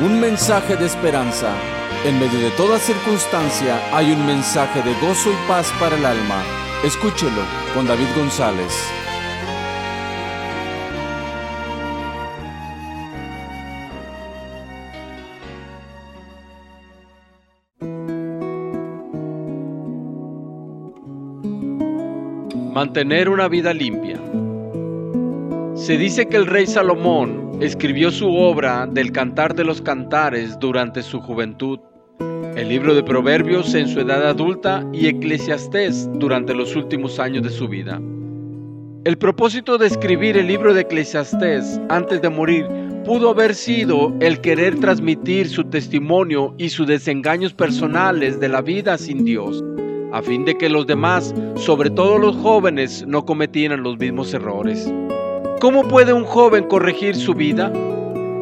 un mensaje de esperanza. En medio de toda circunstancia hay un mensaje de gozo y paz para el alma. Escúchelo con David González. Mantener una vida limpia. Se dice que el rey Salomón escribió su obra del Cantar de los Cantares durante su juventud, el libro de Proverbios en su edad adulta y Eclesiastés durante los últimos años de su vida. El propósito de escribir el libro de Eclesiastés antes de morir pudo haber sido el querer transmitir su testimonio y sus desengaños personales de la vida sin Dios a fin de que los demás, sobre todo los jóvenes, no cometieran los mismos errores. ¿Cómo puede un joven corregir su vida?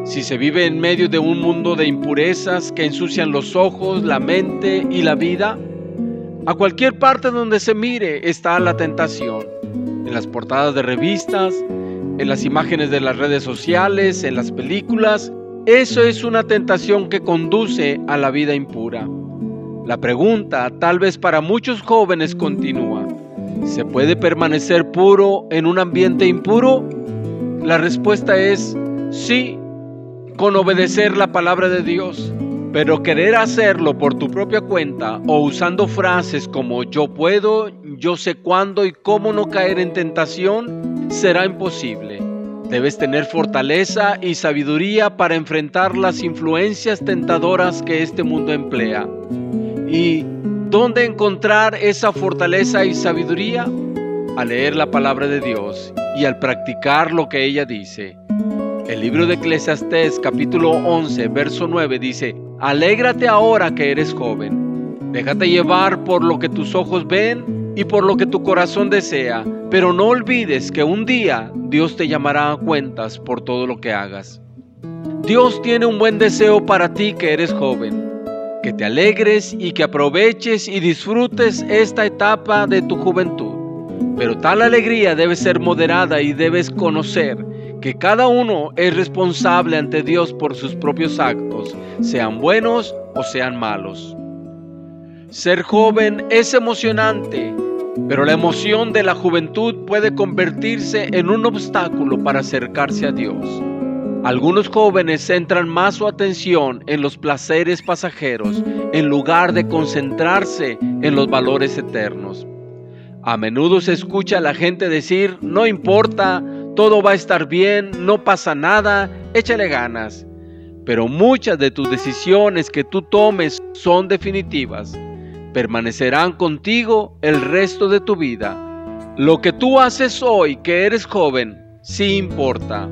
Si se vive en medio de un mundo de impurezas que ensucian los ojos, la mente y la vida, a cualquier parte donde se mire está la tentación. En las portadas de revistas, en las imágenes de las redes sociales, en las películas, eso es una tentación que conduce a la vida impura. La pregunta, tal vez para muchos jóvenes, continúa. ¿Se puede permanecer puro en un ambiente impuro? La respuesta es sí, con obedecer la palabra de Dios. Pero querer hacerlo por tu propia cuenta o usando frases como yo puedo, yo sé cuándo y cómo no caer en tentación, será imposible. Debes tener fortaleza y sabiduría para enfrentar las influencias tentadoras que este mundo emplea. ¿Y dónde encontrar esa fortaleza y sabiduría? Al leer la palabra de Dios y al practicar lo que ella dice. El libro de Eclesiastés capítulo 11 verso 9 dice, Alégrate ahora que eres joven, déjate llevar por lo que tus ojos ven y por lo que tu corazón desea, pero no olvides que un día Dios te llamará a cuentas por todo lo que hagas. Dios tiene un buen deseo para ti que eres joven que te alegres y que aproveches y disfrutes esta etapa de tu juventud. Pero tal alegría debe ser moderada y debes conocer que cada uno es responsable ante Dios por sus propios actos, sean buenos o sean malos. Ser joven es emocionante, pero la emoción de la juventud puede convertirse en un obstáculo para acercarse a Dios. Algunos jóvenes centran más su atención en los placeres pasajeros en lugar de concentrarse en los valores eternos. A menudo se escucha a la gente decir, no importa, todo va a estar bien, no pasa nada, échale ganas. Pero muchas de tus decisiones que tú tomes son definitivas. Permanecerán contigo el resto de tu vida. Lo que tú haces hoy que eres joven, sí importa.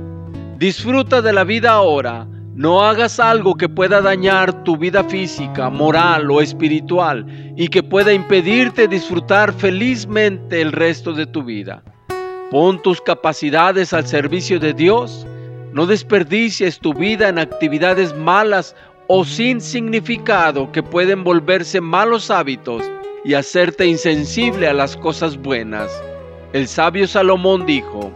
Disfruta de la vida ahora. No hagas algo que pueda dañar tu vida física, moral o espiritual y que pueda impedirte disfrutar felizmente el resto de tu vida. Pon tus capacidades al servicio de Dios. No desperdicies tu vida en actividades malas o sin significado que pueden volverse malos hábitos y hacerte insensible a las cosas buenas. El sabio Salomón dijo,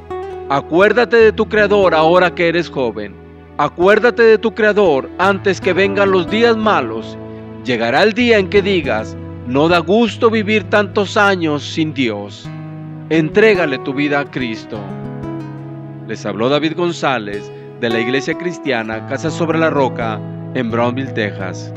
Acuérdate de tu Creador ahora que eres joven. Acuérdate de tu Creador antes que vengan los días malos. Llegará el día en que digas, no da gusto vivir tantos años sin Dios. Entrégale tu vida a Cristo. Les habló David González de la Iglesia Cristiana Casa sobre la Roca en Brownville, Texas.